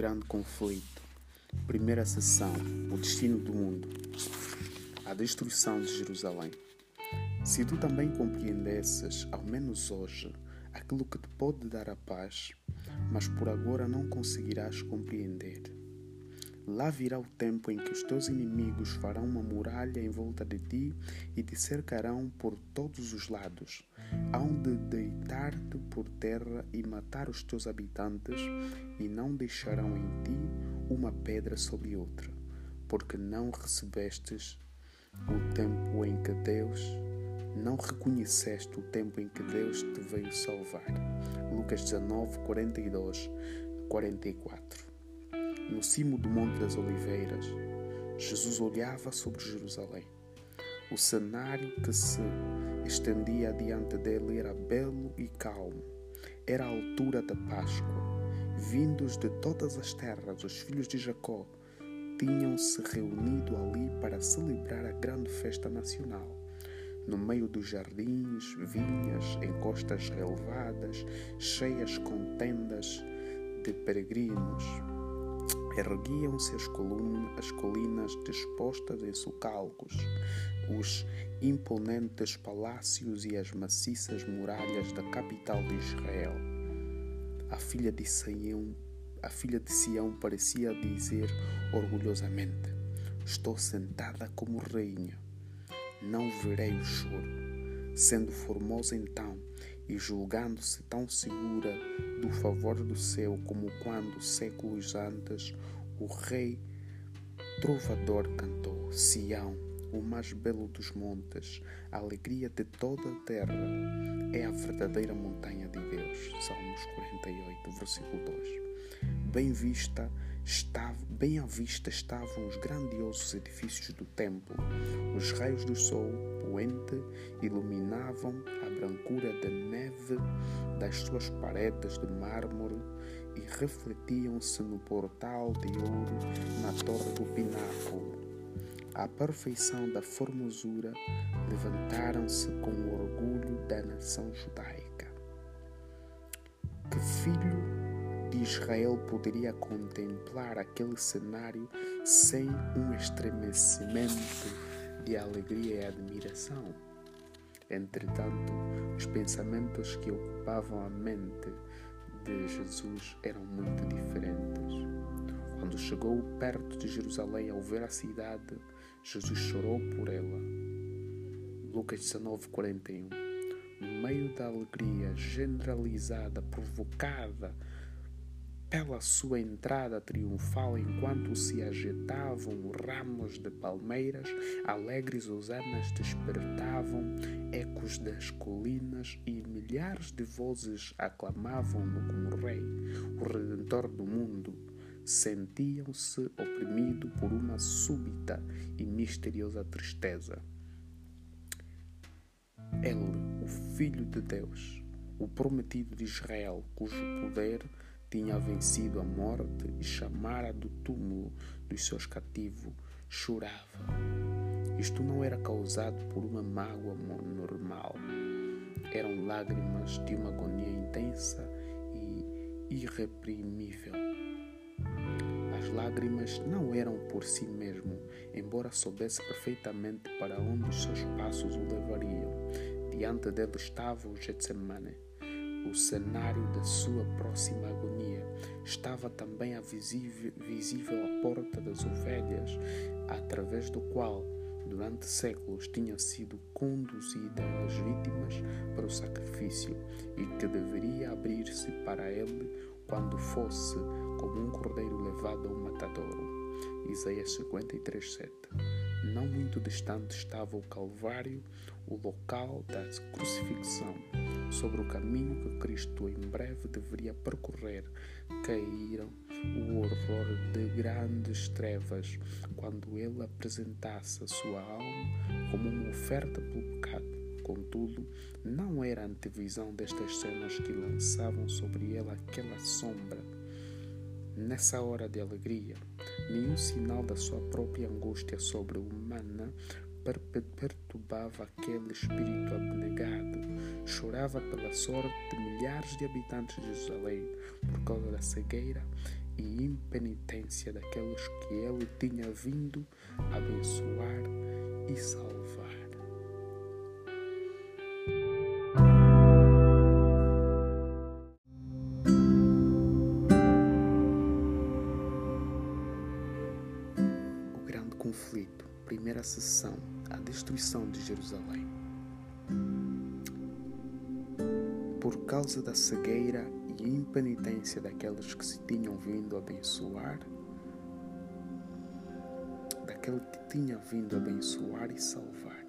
grande conflito. Primeira sessão: O destino do mundo. A destruição de Jerusalém. Se tu também compreendesses, ao menos hoje, aquilo que te pode dar a paz, mas por agora não conseguirás compreender. Lá virá o tempo em que os teus inimigos farão uma muralha em volta de ti e te cercarão por todos os lados. Hão de deitar-te por terra e matar os teus habitantes, e não deixarão em ti uma pedra sobre outra, porque não recebestes o tempo em que Deus não reconheceste o tempo em que Deus te veio salvar. Lucas 19, 42, 44. No cimo do Monte das Oliveiras, Jesus olhava sobre Jerusalém. O cenário que se estendia diante dele era belo e calmo. Era a altura da Páscoa. Vindos de todas as terras, os filhos de Jacó tinham se reunido ali para celebrar a grande festa nacional. No meio dos jardins, vinhas, encostas relevadas, cheias com tendas de peregrinos, erguiam-se as, as colinas dispostas em sulcalcos, os imponentes palácios e as maciças muralhas da capital de Israel. A filha de Sião, a filha de Sião parecia dizer orgulhosamente: Estou sentada como rainha, não verei o choro. Sendo formosa então e julgando-se tão segura do favor do céu como quando séculos antes o rei trovador cantou Sião o mais belo dos montes, a alegria de toda a terra, é a verdadeira montanha de Deus. Salmos 48, versículo 2. Bem vista estava, bem à vista estavam os grandiosos edifícios do templo. Os raios do sol poente iluminavam a brancura da neve das suas paredes de mármore e refletiam-se no portal de ouro na torre do pináculo à perfeição da formosura, levantaram-se com o orgulho da nação judaica. Que filho de Israel poderia contemplar aquele cenário sem um estremecimento de alegria e admiração? Entretanto, os pensamentos que ocupavam a mente de Jesus eram muito diferentes. Quando chegou perto de Jerusalém ao ver a cidade, Jesus chorou por ela. Lucas 19, 41. No meio da alegria generalizada provocada pela sua entrada triunfal, enquanto se agitavam ramos de palmeiras, alegres hosanas despertavam ecos das colinas e milhares de vozes aclamavam-no como Rei, o Redentor do mundo sentiam-se oprimidos por uma súbita e misteriosa tristeza. Ele, o Filho de Deus, o prometido de Israel, cujo poder tinha vencido a morte e chamara do túmulo dos seus cativos, chorava. Isto não era causado por uma mágoa normal. Eram lágrimas de uma agonia intensa e irreprimível lágrimas não eram por si mesmo, embora soubesse perfeitamente para onde os seus passos o levariam. Diante dele estava o Getsemane, o cenário da sua próxima agonia. Estava também a visível, visível a porta das ovelhas, através do qual durante séculos tinham sido conduzidas as vítimas para o sacrifício e que deveria abrir-se para ele quando fosse como um cordeiro levado ao matadouro. Isaías 53, 7. Não muito distante estava o Calvário, o local da crucifixão. Sobre o caminho que Cristo em breve deveria percorrer, caíram o horror de grandes trevas quando ele apresentasse a sua alma como uma oferta pelo pecado. Contudo, não era a antevisão destas cenas que lançavam sobre ele aquela sombra Nessa hora de alegria, nenhum sinal da sua própria angústia sobre-humana perturbava aquele espírito abnegado. Chorava pela sorte de milhares de habitantes de Jerusalém por causa da cegueira e impenitência daqueles que ele tinha vindo abençoar e salvar. Sessão, a destruição de Jerusalém. Por causa da cegueira e impenitência daqueles que se tinham vindo abençoar, daquele que tinha vindo abençoar e salvar.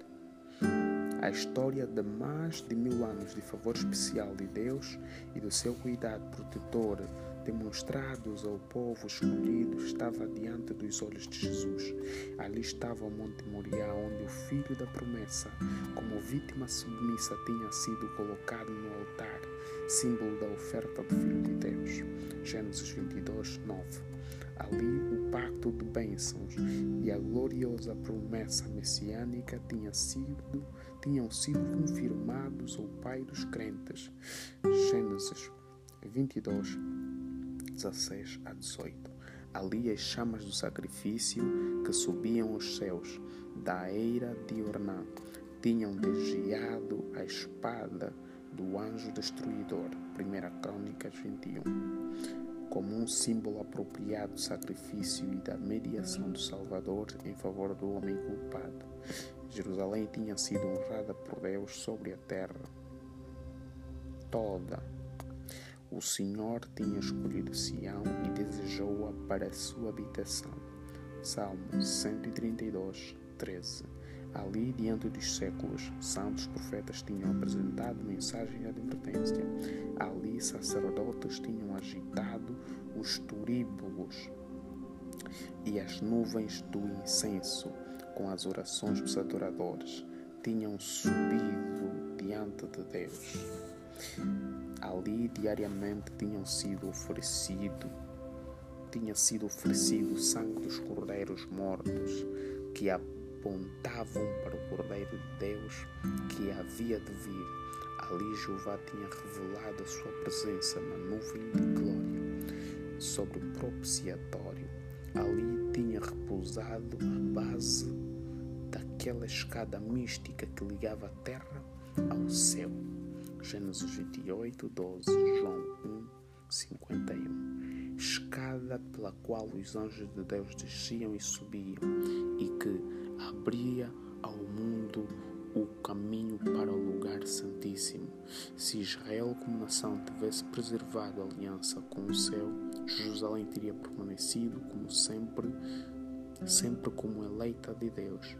A história de mais de mil anos de favor especial de Deus e do seu cuidado protetor demonstrados ao povo escolhido estava diante dos olhos de Jesus. Ali estava o Monte Moriá, onde o filho da promessa, como vítima submissa, tinha sido colocado no altar, símbolo da oferta do Filho de Deus. Gênesis 22, 9. Ali o pacto de bênçãos e a gloriosa promessa messiânica tinha sido, tinham sido confirmados ao Pai dos crentes. Gênesis 22, 16 a 18. Ali as chamas do sacrifício que subiam aos céus da eira de Ornã tinham desviado a espada do anjo destruidor. 1 Crônicas 21. Como um símbolo apropriado do sacrifício e da mediação do Salvador em favor do homem culpado, Jerusalém tinha sido honrada por Deus sobre a terra toda o Senhor tinha escolhido Sião e desejou-a para a sua habitação. Salmo 132, 13. Ali, diante dos séculos, santos profetas tinham apresentado mensagem de advertência. Ali, sacerdotes tinham agitado os turíbulos e as nuvens do incenso com as orações dos adoradores tinham subido diante de Deus ali diariamente tinham sido oferecido tinha sido oferecido o sangue dos cordeiros mortos que apontavam para o Cordeiro de Deus que havia de vir. Ali Jeová tinha revelado a sua presença na nuvem de glória sobre o propiciatório. Ali tinha repousado a base daquela escada mística que ligava a terra ao céu. Gênesis 28, 12, João 1, 51. Escada pela qual os anjos de Deus desciam e subiam, e que abria ao mundo o caminho para o lugar santíssimo. Se Israel, como nação, tivesse preservado a aliança com o céu, Jerusalém teria permanecido como sempre, sempre como eleita de Deus.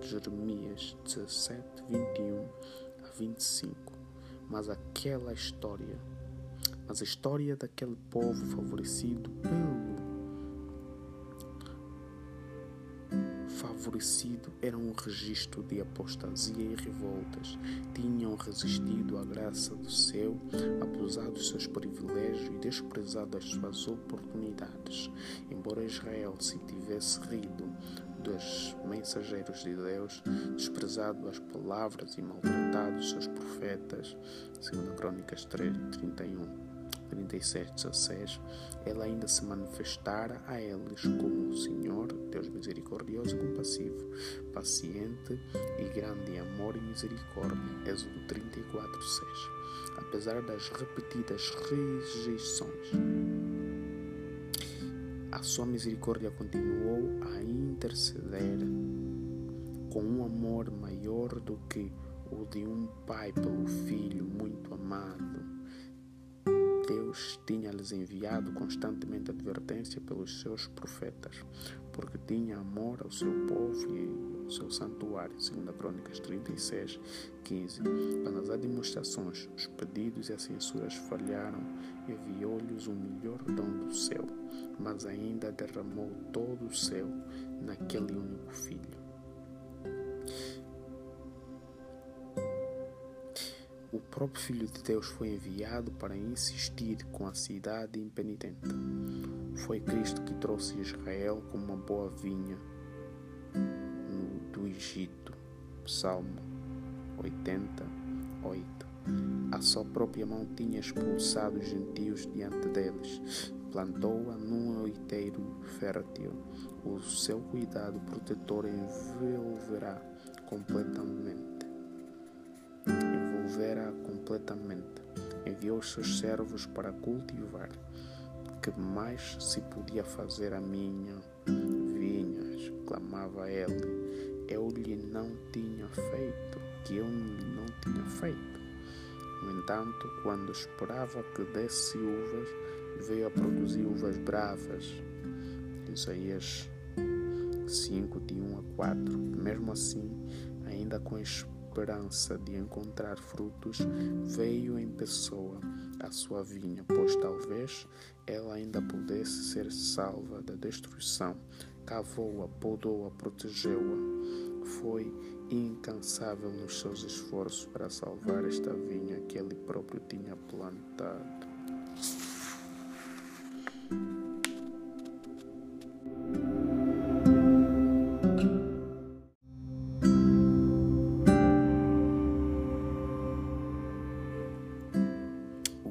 Jeremias 17, 21 a 25 mas aquela história, mas a história daquele povo favorecido pelo favorecido era um registro de apostasia e revoltas. Tinham resistido à graça do céu, abusado dos seus privilégios e desprezado as suas oportunidades. Embora Israel se tivesse rido dos mensageiros de Deus, desprezado as palavras e maltratado seus profetas, segundo Crônicas 3, 31. 37, 16, ela ainda se manifestara a eles como o Senhor, Deus misericordioso e compassivo, paciente e grande em amor e misericórdia. Êxodo 34, 6. Apesar das repetidas rejeições, a sua misericórdia continuou a interceder com um amor maior do que o de um pai pelo filho muito amado. Deus tinha-lhes enviado constantemente advertência pelos seus profetas, porque tinha amor ao seu povo e ao seu santuário. 2 Crônicas 36, 15. Para as administrações, os pedidos e as censuras falharam, enviou-lhes o melhor dom do céu mas ainda derramou todo o céu naquele único filho. O próprio Filho de Deus foi enviado para insistir com a cidade impenitente. Foi Cristo que trouxe Israel como uma boa vinha do Egito. Salmo 88. A sua própria mão tinha expulsado os gentios diante deles plantou-a num oiteiro fértil. O seu cuidado protetor envolverá completamente. Envolverá completamente. Enviou seus servos para cultivar. Que mais se podia fazer a minha vinhas? clamava ele. Eu lhe não tinha feito, que eu não tinha feito. No entanto, quando esperava que desse uvas, veio a produzir uvas bravas. Isaías 5, de 1 a 4. Mesmo assim, ainda com a esperança de encontrar frutos, veio em pessoa a sua vinha, pois talvez ela ainda pudesse ser salva da destruição. Cavou-a, podou-a, protegeu-a. Foi incansável nos seus esforços para salvar esta vinha que ele próprio tinha plantado.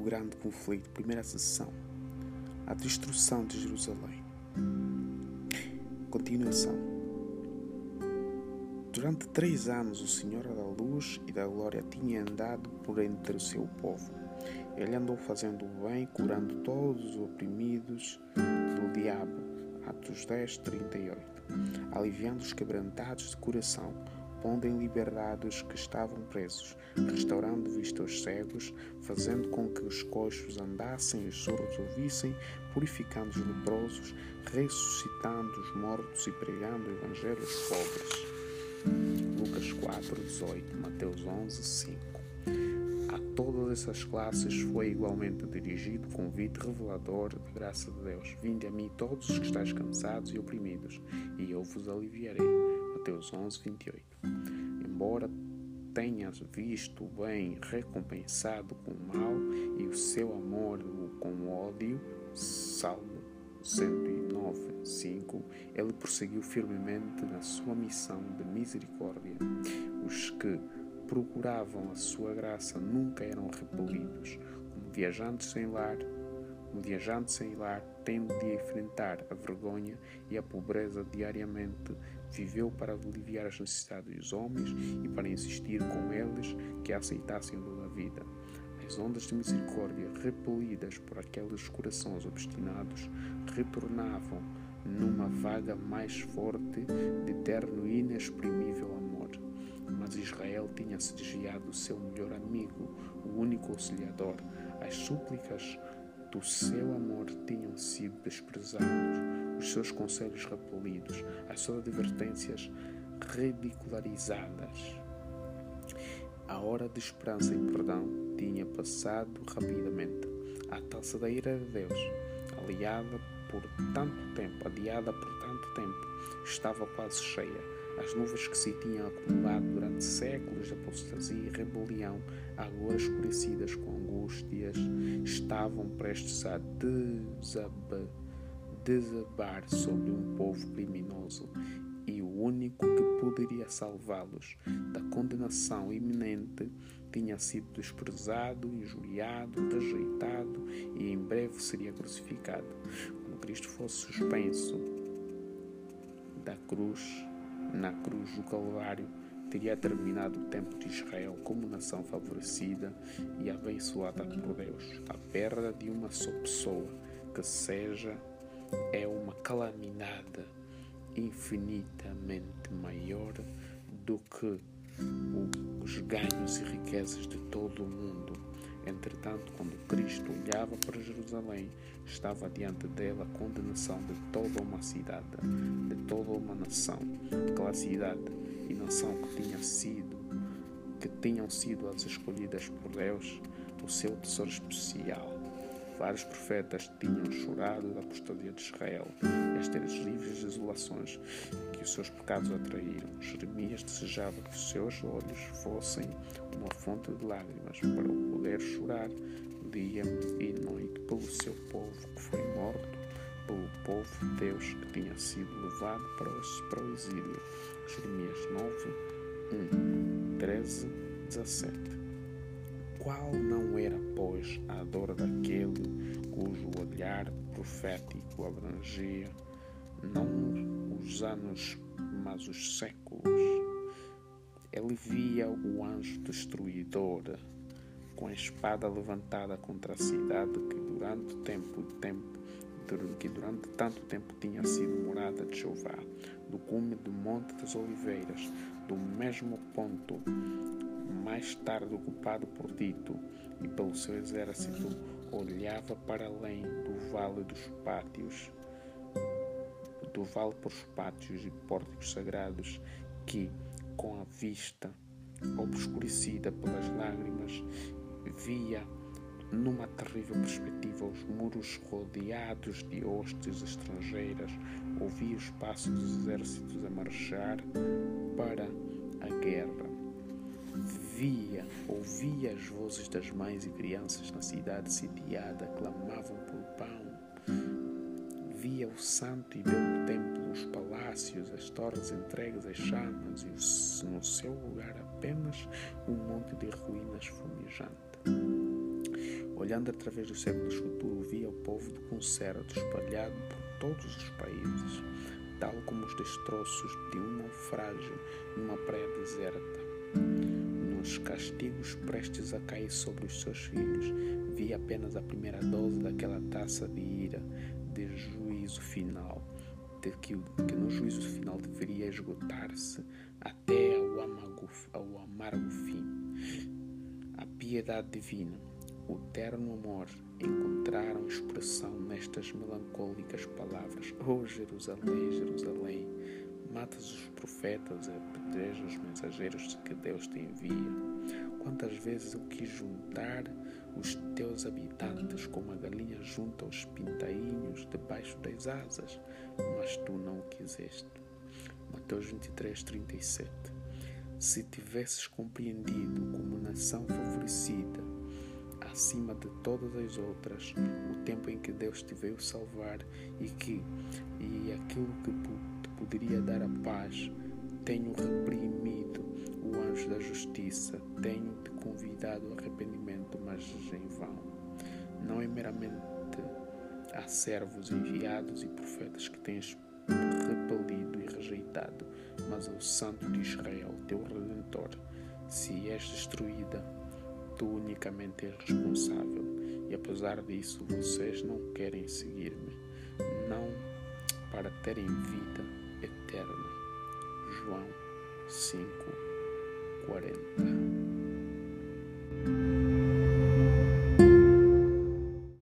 Grande conflito, primeira sessão, a destruição de Jerusalém. Continuação. Durante três anos, o Senhor da Luz e da Glória tinha andado por entre o seu povo. Ele andou fazendo o bem, curando todos os oprimidos do diabo. Atos 10, 38. Aliviando os quebrantados de coração, pondo em liberdade os que estavam presos, restaurando vista aos cegos, fazendo com que os coxos andassem e os surdos ouvissem, purificando os leprosos, ressuscitando os mortos e pregando o evangelho aos pobres. Lucas 4, 18, Mateus 11, 5. A todas essas classes foi igualmente dirigido o convite revelador da graça de Deus. Vinde a mim todos os que estáis cansados e oprimidos, e eu vos aliviarei. Mateus 11, 28. Embora tenhas visto o bem recompensado com o mal e o seu amor com o ódio, Salmo 109, 5, ele prosseguiu firmemente na sua missão de misericórdia. Os que procuravam a sua graça nunca eram repelidos, como viajantes sem lar, um viajante sem lar tendo de enfrentar a vergonha e a pobreza diariamente, viveu para aliviar as necessidades dos homens e para insistir com eles que aceitassem o da vida. As ondas de misericórdia, repelidas por aqueles corações obstinados, retornavam numa vaga mais forte de terno e inexprimível amor. Mas Israel tinha se desviado do seu melhor amigo, o único auxiliador. As súplicas do seu amor tinham sido desprezados, os seus conselhos repelidos, as suas advertências ridicularizadas. A hora de esperança e perdão tinha passado rapidamente. A taça da ira de Deus, aliada por tanto tempo, adiada por tanto tempo, estava quase cheia. As nuvens que se tinham acumulado durante séculos de apostasia e rebelião, agora escurecidas com angústias, estavam prestes a desabar, desabar sobre um povo criminoso e o único que poderia salvá-los da condenação iminente tinha sido desprezado, injuriado, rejeitado e em breve seria crucificado. Quando Cristo fosse suspenso da cruz, na cruz do Calvário, teria terminado o tempo de Israel como nação favorecida e abençoada por Deus. A perda de uma só pessoa que seja é uma calamidade infinitamente maior do que os ganhos e riquezas de todo o mundo. Entretanto, quando Cristo olhava para Jerusalém, estava diante dela a condenação de toda uma cidade, de toda uma nação, aquela cidade e nação que tinha sido, que tinham sido as escolhidas por Deus, o seu tesouro especial. Vários profetas tinham chorado da apostasia de Israel, estas livres desolações que os seus pecados atraíram. Jeremias desejava que os seus olhos fossem uma fonte de lágrimas para o poder chorar dia e noite pelo seu povo que foi morto, pelo povo de Deus que tinha sido levado para o, para o exílio. Jeremias 9, 1, 13, 17. Qual não era, pois, a dor daquele cujo olhar profético abrangia não os anos, mas os séculos? Ele via o anjo destruidor com a espada levantada contra a cidade que durante tempo, tempo que durante tanto tempo tinha sido morada de Jeová, do cume do Monte das Oliveiras, do mesmo ponto mais tarde ocupado por Tito e pelo seu exército, olhava para além do vale dos pátios, do vale por os pátios e pórticos sagrados que, com a vista obscurecida pelas lágrimas, via numa terrível perspectiva os muros rodeados de hostes estrangeiras, ouvia os passos dos exércitos a marchar para a guerra. Via, ouvia as vozes das mães e crianças na cidade sitiada, clamavam por pão. Via o santo e belo templo, os palácios, as torres entregues às chamas e no seu lugar apenas um monte de ruínas fumejante. Olhando através dos séculos futuros, via o povo de concerto espalhado por todos os países, tal como os destroços de um naufrágio numa praia deserta. Nos castigos prestes a cair sobre os seus filhos, via apenas a primeira dose daquela taça de ira, de juízo final, de que, que no juízo final deveria esgotar-se até ao ao amargo fim. A piedade divina o terno amor encontraram expressão nestas melancólicas palavras: Oh Jerusalém, Jerusalém, matas os profetas apedrejas os mensageiros que Deus te envia. Quantas vezes eu quis juntar os teus habitantes como a galinha junta os pintainhos debaixo das asas, mas tu não o quiseste. Mateus 23, 37. Se tivesses compreendido como nação favorecida, acima de todas as outras, o tempo em que Deus te veio salvar e que e aquilo que te poderia dar a paz, tenho reprimido o anjo da justiça, tenho te convidado ao arrependimento, mas em vão. Não é meramente a servos enviados e profetas que tens repelido e rejeitado, mas ao Santo de Israel, teu Redentor. Se és destruída, tu unicamente és responsável. E apesar disso vocês não querem seguir-me, não para terem vida eterna. João 5, 40